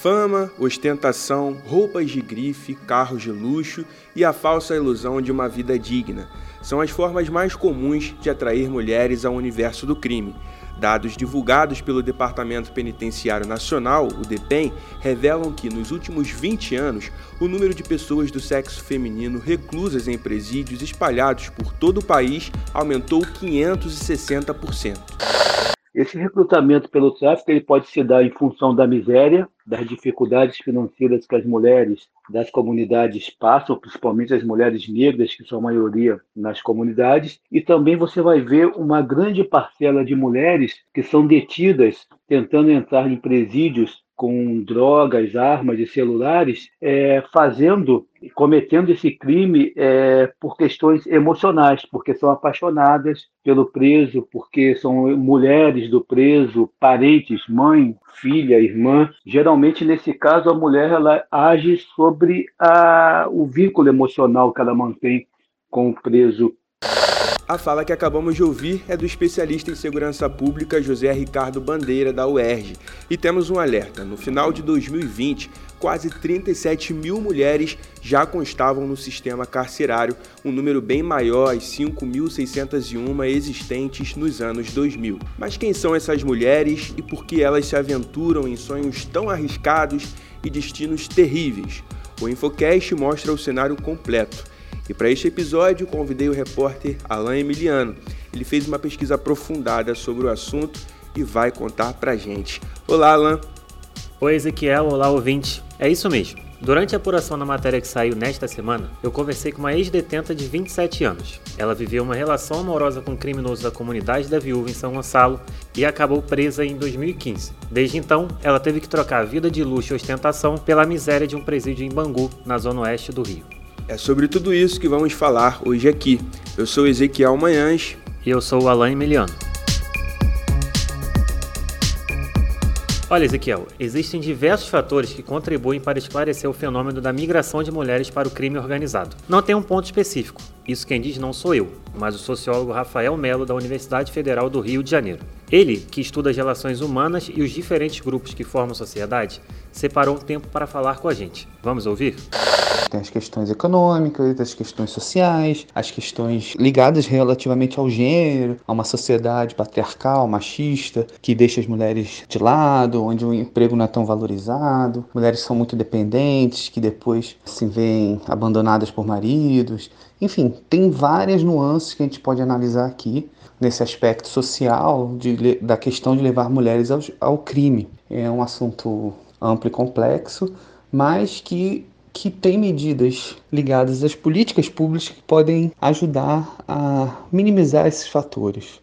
Fama, ostentação, roupas de grife, carros de luxo e a falsa ilusão de uma vida digna são as formas mais comuns de atrair mulheres ao universo do crime. Dados divulgados pelo Departamento Penitenciário Nacional, o DEPEN, revelam que nos últimos 20 anos, o número de pessoas do sexo feminino reclusas em presídios espalhados por todo o país aumentou 560%. Esse recrutamento pelo tráfico ele pode se dar em função da miséria, das dificuldades financeiras que as mulheres das comunidades passam, principalmente as mulheres negras, que são a maioria nas comunidades, e também você vai ver uma grande parcela de mulheres que são detidas tentando entrar em presídios com drogas, armas e celulares, é, fazendo, cometendo esse crime é, por questões emocionais, porque são apaixonadas pelo preso, porque são mulheres do preso, parentes, mãe, filha, irmã. Geralmente, nesse caso, a mulher ela age sobre a, o vínculo emocional que ela mantém com o preso a fala que acabamos de ouvir é do especialista em segurança pública José Ricardo Bandeira, da UERJ. E temos um alerta: no final de 2020, quase 37 mil mulheres já constavam no sistema carcerário, um número bem maior às 5.601 existentes nos anos 2000. Mas quem são essas mulheres e por que elas se aventuram em sonhos tão arriscados e destinos terríveis? O Infocast mostra o cenário completo e para este episódio, convidei o repórter Alain Emiliano. Ele fez uma pesquisa aprofundada sobre o assunto e vai contar pra gente. Olá, Alain. Oi, Ezequiel. Olá, ouvinte. É isso mesmo. Durante a apuração da matéria que saiu nesta semana, eu conversei com uma ex-detenta de 27 anos. Ela viveu uma relação amorosa com um criminoso da comunidade da viúva em São Gonçalo e acabou presa em 2015. Desde então, ela teve que trocar a vida de luxo e ostentação pela miséria de um presídio em Bangu, na zona oeste do Rio. É sobre tudo isso que vamos falar hoje aqui. Eu sou Ezequiel Manhães. E eu sou o Alain Emiliano. Olha, Ezequiel, existem diversos fatores que contribuem para esclarecer o fenômeno da migração de mulheres para o crime organizado. Não tem um ponto específico, isso quem diz não sou eu, mas o sociólogo Rafael Melo, da Universidade Federal do Rio de Janeiro. Ele, que estuda as relações humanas e os diferentes grupos que formam a sociedade, separou um tempo para falar com a gente. Vamos ouvir? Tem as questões econômicas, as questões sociais, as questões ligadas relativamente ao gênero, a uma sociedade patriarcal, machista, que deixa as mulheres de lado, onde o emprego não é tão valorizado, mulheres são muito dependentes, que depois se veem abandonadas por maridos. Enfim, tem várias nuances que a gente pode analisar aqui nesse aspecto social de, da questão de levar mulheres ao, ao crime. É um assunto amplo e complexo, mas que que tem medidas ligadas às políticas públicas que podem ajudar a minimizar esses fatores.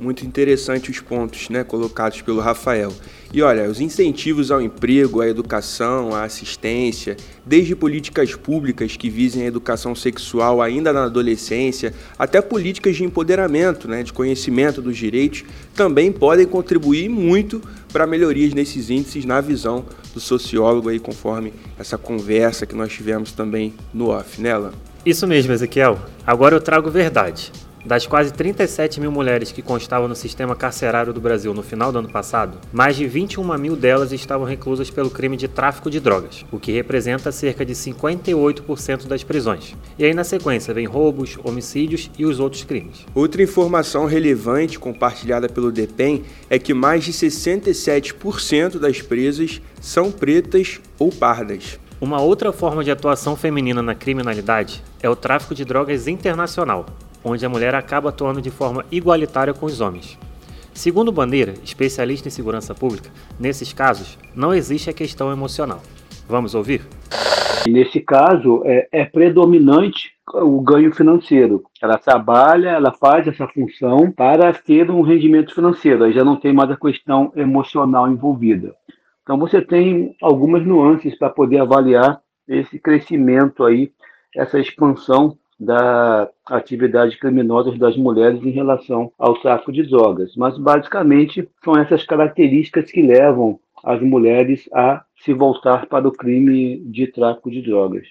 Muito interessante os pontos né, colocados pelo Rafael. E olha, os incentivos ao emprego, à educação, à assistência, desde políticas públicas que visem a educação sexual ainda na adolescência, até políticas de empoderamento, né, de conhecimento dos direitos, também podem contribuir muito para melhorias nesses índices na visão do sociólogo aí, conforme essa conversa que nós tivemos também no off, nela. Né, Isso mesmo, Ezequiel. Agora eu trago verdade. Das quase 37 mil mulheres que constavam no sistema carcerário do Brasil no final do ano passado, mais de 21 mil delas estavam reclusas pelo crime de tráfico de drogas, o que representa cerca de 58% das prisões. E aí, na sequência, vem roubos, homicídios e os outros crimes. Outra informação relevante compartilhada pelo DEPEN é que mais de 67% das presas são pretas ou pardas. Uma outra forma de atuação feminina na criminalidade é o tráfico de drogas internacional, onde a mulher acaba atuando de forma igualitária com os homens. Segundo Bandeira, especialista em segurança pública, nesses casos não existe a questão emocional. Vamos ouvir? Nesse caso, é, é predominante o ganho financeiro. Ela trabalha, ela faz essa função para ter um rendimento financeiro, aí já não tem mais a questão emocional envolvida. Então você tem algumas nuances para poder avaliar esse crescimento aí, essa expansão da atividade criminosa das mulheres em relação ao tráfico de drogas. Mas, basicamente, são essas características que levam as mulheres a se voltar para o crime de tráfico de drogas.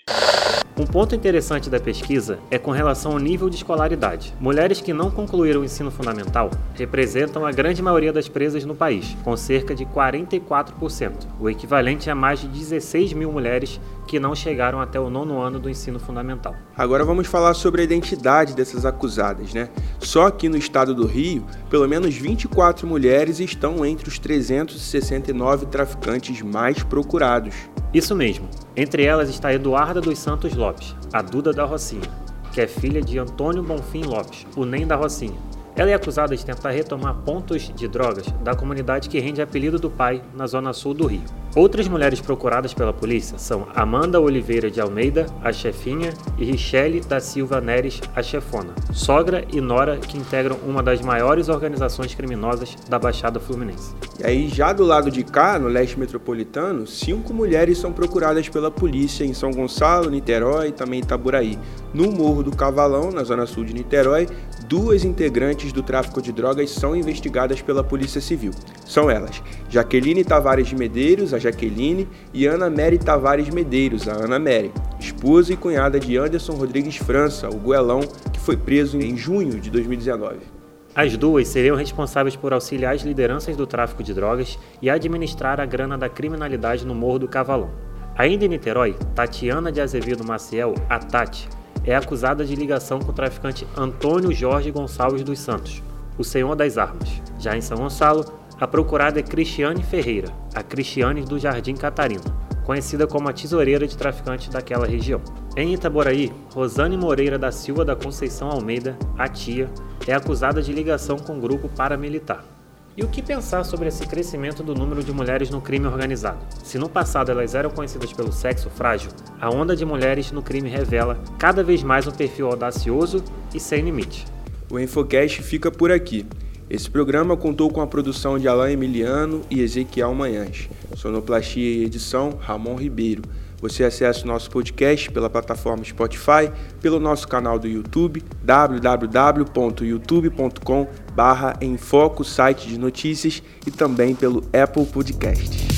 Um ponto interessante da pesquisa é com relação ao nível de escolaridade. Mulheres que não concluíram o ensino fundamental representam a grande maioria das presas no país, com cerca de 44%, o equivalente a mais de 16 mil mulheres que não chegaram até o nono ano do ensino fundamental. Agora vamos falar sobre a identidade dessas acusadas, né? Só aqui no estado do Rio, pelo menos 24 mulheres estão entre os 369 traficantes mais procurados. Isso mesmo. Entre elas está Eduarda dos Santos Lopes, a Duda da Rocinha, que é filha de Antônio Bonfim Lopes, o Nem da Rocinha. Ela é acusada de tentar retomar pontos de drogas da comunidade que rende apelido do pai na zona sul do Rio. Outras mulheres procuradas pela polícia são Amanda Oliveira de Almeida, a chefinha, e Richelle da Silva Neres, a chefona, sogra e nora que integram uma das maiores organizações criminosas da Baixada Fluminense. E aí, já do lado de cá, no leste metropolitano, cinco mulheres são procuradas pela polícia em São Gonçalo, Niterói e também Itaburaí. No Morro do Cavalão, na zona sul de Niterói, duas integrantes do tráfico de drogas são investigadas pela Polícia Civil. São elas Jaqueline Tavares de Medeiros, a Jaqueline, e Ana Mary Tavares Medeiros, a Ana Mary, esposa e cunhada de Anderson Rodrigues França, o goelão, que foi preso em junho de 2019. As duas seriam responsáveis por auxiliar as lideranças do tráfico de drogas e administrar a grana da criminalidade no Morro do Cavalão. Ainda em Niterói, Tatiana de Azevedo Maciel, a Tati, é acusada de ligação com o traficante Antônio Jorge Gonçalves dos Santos, o senhor das armas. Já em São Gonçalo, a procurada é Cristiane Ferreira, a Cristiane do Jardim Catarina, conhecida como a tesoureira de traficantes daquela região. Em Itaboraí, Rosane Moreira da Silva da Conceição Almeida, a tia, é acusada de ligação com o grupo paramilitar. E o que pensar sobre esse crescimento do número de mulheres no crime organizado? Se no passado elas eram conhecidas pelo sexo frágil, a onda de mulheres no crime revela cada vez mais um perfil audacioso e sem limite. O Infocast fica por aqui. Esse programa contou com a produção de Alain Emiliano e Ezequiel Manhães. Sonoplastia e edição, Ramon Ribeiro. Você acessa o nosso podcast pela plataforma Spotify, pelo nosso canal do YouTube, www.youtube.com em foco site de notícias e também pelo Apple Podcasts.